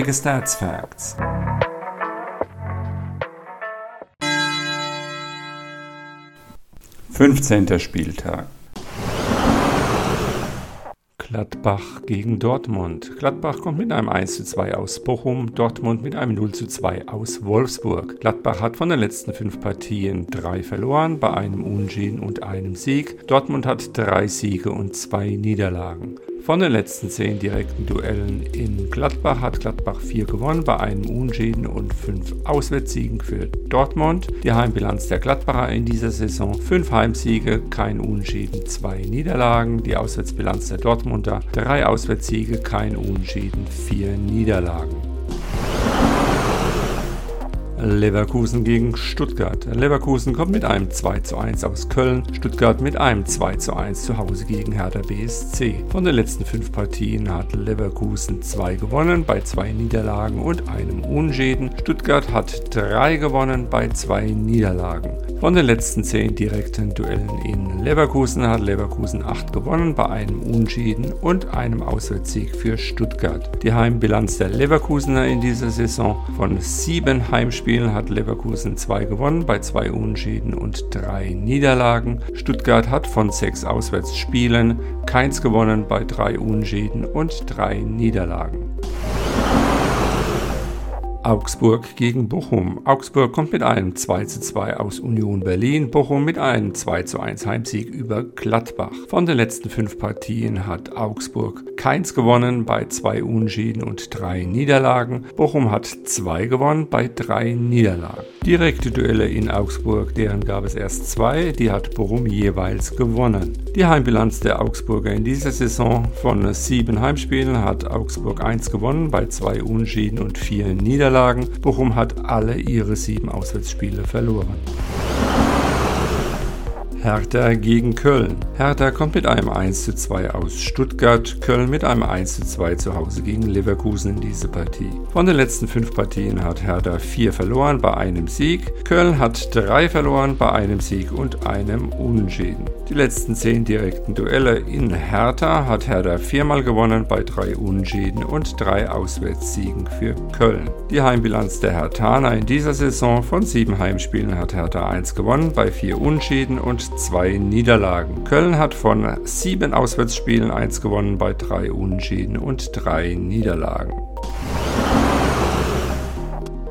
Knappige Stats Facts. Fünfzehnter Spieltag. Gladbach gegen Dortmund. Gladbach kommt mit einem 1:2 aus Bochum, Dortmund mit einem 0:2 aus Wolfsburg. Gladbach hat von den letzten fünf Partien drei verloren, bei einem Unentschieden und einem Sieg. Dortmund hat drei Siege und zwei Niederlagen. Von den letzten zehn direkten Duellen in Gladbach hat Gladbach vier gewonnen, bei einem Unentschieden und fünf Auswärtssiegen für Dortmund. Die Heimbilanz der Gladbacher in dieser Saison: fünf Heimsiege, kein Unentschieden, zwei Niederlagen. Die Auswärtsbilanz der Dortmunder: drei Auswärtssiege, kein Unentschieden, vier Niederlagen. Leverkusen gegen Stuttgart. Leverkusen kommt mit einem 2 zu 1 aus Köln, Stuttgart mit einem 2 zu 1 zu Hause gegen Hertha BSC. Von den letzten fünf Partien hat Leverkusen zwei gewonnen bei zwei Niederlagen und einem Unschäden. Stuttgart hat drei gewonnen bei zwei Niederlagen. Von den letzten zehn direkten Duellen in Leverkusen hat Leverkusen acht gewonnen bei einem Unschäden und einem Auswärtssieg für Stuttgart. Die Heimbilanz der Leverkusener in dieser Saison von sieben Heimspielen Spielen hat Leverkusen zwei gewonnen, bei zwei Unentschieden und drei Niederlagen. Stuttgart hat von sechs Auswärtsspielen keins gewonnen, bei drei Unentschieden und drei Niederlagen. Augsburg gegen Bochum. Augsburg kommt mit einem 2 zu 2 aus Union Berlin, Bochum mit einem 2 zu 1 Heimsieg über Gladbach. Von den letzten fünf Partien hat Augsburg keins gewonnen bei zwei Unschieden und drei Niederlagen. Bochum hat zwei gewonnen bei drei Niederlagen. Direkte Duelle in Augsburg, deren gab es erst zwei, die hat Bochum jeweils gewonnen. Die Heimbilanz der Augsburger in dieser Saison von sieben Heimspielen hat Augsburg eins gewonnen bei zwei Unschieden und vier Niederlagen. Niederlagen. Bochum hat alle ihre sieben Auswärtsspiele verloren. Hertha gegen Köln. Hertha kommt mit einem 1:2 aus Stuttgart, Köln mit einem 1:2 zu Hause gegen Leverkusen in diese Partie. Von den letzten fünf Partien hat Hertha vier verloren bei einem Sieg, Köln hat drei verloren bei einem Sieg und einem Unentschieden. Die letzten zehn direkten Duelle in Hertha hat Hertha viermal gewonnen bei drei Unentschieden und drei Auswärtssiegen für Köln. Die Heimbilanz der Herthaner in dieser Saison von sieben Heimspielen hat Hertha eins gewonnen bei vier Unentschieden und zwei Niederlagen. Köln hat von sieben Auswärtsspielen eins gewonnen bei drei Unentschieden und drei Niederlagen.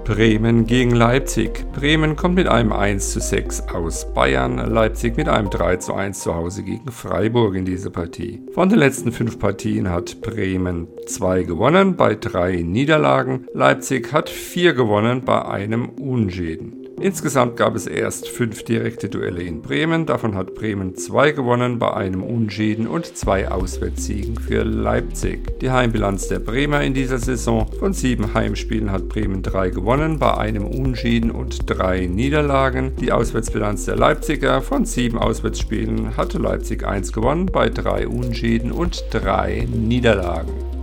Bremen gegen Leipzig. Bremen kommt mit einem 1 zu 6 aus Bayern, Leipzig mit einem 3 zu 1 zu Hause gegen Freiburg in diese Partie. Von den letzten fünf Partien hat Bremen zwei gewonnen bei drei Niederlagen, Leipzig hat vier gewonnen bei einem Unschäden. Insgesamt gab es erst fünf direkte Duelle in Bremen, davon hat Bremen zwei gewonnen bei einem Unschäden und zwei Auswärtssiegen für Leipzig. Die Heimbilanz der Bremer in dieser Saison von sieben Heimspielen hat Bremen drei gewonnen bei einem Unschäden und drei Niederlagen. Die Auswärtsbilanz der Leipziger von sieben Auswärtsspielen hatte Leipzig eins gewonnen bei drei Unschäden und drei Niederlagen.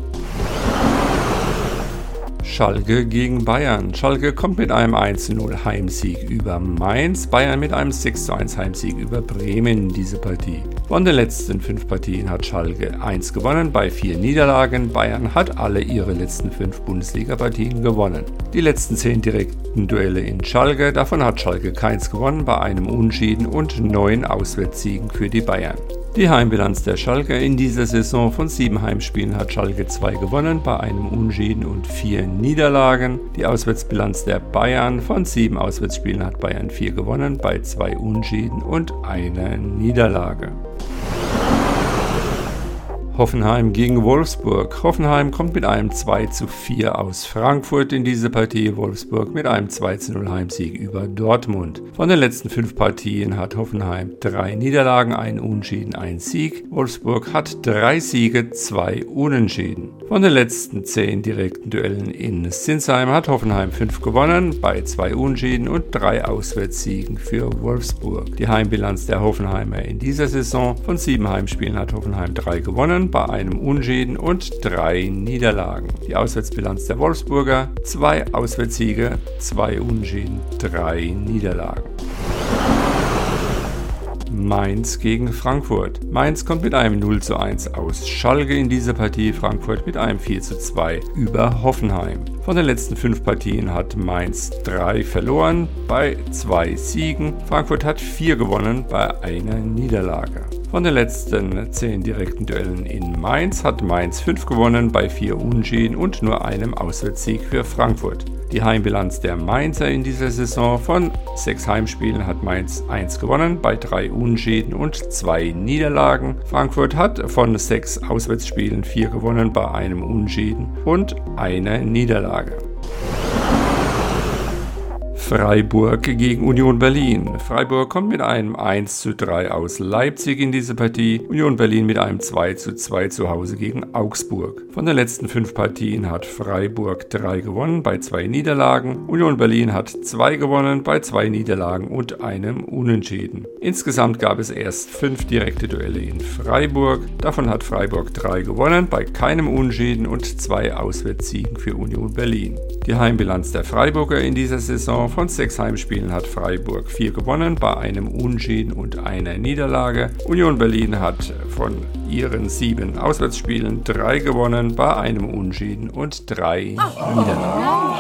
Schalke gegen Bayern. Schalke kommt mit einem 1-0 Heimsieg über Mainz, Bayern mit einem 6-1 Heimsieg über Bremen diese Partie. Von den letzten fünf Partien hat Schalke 1 gewonnen bei vier Niederlagen. Bayern hat alle ihre letzten fünf Bundesliga-Partien gewonnen. Die letzten zehn direkten Duelle in Schalke, davon hat Schalke keins gewonnen bei einem Unschieden und neun Auswärtssiegen für die Bayern. Die Heimbilanz der Schalke in dieser Saison von sieben Heimspielen hat Schalke zwei gewonnen, bei einem Unschieden und vier Niederlagen. Die Auswärtsbilanz der Bayern von sieben Auswärtsspielen hat Bayern vier gewonnen, bei zwei Unschieden und einer Niederlage. Hoffenheim gegen Wolfsburg. Hoffenheim kommt mit einem 2 zu 4 aus Frankfurt in diese Partie. Wolfsburg mit einem 2 zu 0 Heimsieg über Dortmund. Von den letzten fünf Partien hat Hoffenheim drei Niederlagen, ein Unentschieden, ein Sieg. Wolfsburg hat drei Siege, zwei Unentschieden. Von den letzten zehn direkten Duellen in Sinsheim hat Hoffenheim fünf gewonnen, bei zwei Unentschieden und drei Auswärtssiegen für Wolfsburg. Die Heimbilanz der Hoffenheimer in dieser Saison von sieben Heimspielen hat Hoffenheim drei gewonnen, bei einem Unschäden und drei Niederlagen. Die Auswärtsbilanz der Wolfsburger: zwei Auswärtssiege, zwei Unschäden, drei Niederlagen. Mainz gegen Frankfurt. Mainz kommt mit einem 0 zu 1 aus Schalke in diese Partie, Frankfurt mit einem 4 zu 2 über Hoffenheim. Von den letzten fünf Partien hat Mainz drei verloren bei zwei Siegen, Frankfurt hat vier gewonnen bei einer Niederlage. Von den letzten zehn direkten Duellen in Mainz hat Mainz fünf gewonnen bei vier Unentschieden und nur einem Auswärtssieg für Frankfurt. Die Heimbilanz der Mainzer in dieser Saison von sechs Heimspielen hat Mainz 1 gewonnen bei drei Unentschieden und zwei Niederlagen. Frankfurt hat von sechs Auswärtsspielen vier gewonnen bei einem Unentschieden und einer Niederlage. Freiburg gegen Union Berlin. Freiburg kommt mit einem 1 zu 3 aus Leipzig in diese Partie, Union Berlin mit einem 2 zu 2 zu Hause gegen Augsburg. Von den letzten fünf Partien hat Freiburg drei gewonnen bei zwei Niederlagen, Union Berlin hat zwei gewonnen bei zwei Niederlagen und einem Unentschieden. Insgesamt gab es erst fünf direkte Duelle in Freiburg, davon hat Freiburg drei gewonnen bei keinem Unentschieden und zwei Auswärtssiegen für Union Berlin. Die Heimbilanz der Freiburger in dieser Saison von sechs Heimspielen hat Freiburg vier gewonnen, bei einem Unentschieden und einer Niederlage. Union Berlin hat von ihren sieben Auswärtsspielen drei gewonnen, bei einem Unentschieden und drei Niederlagen.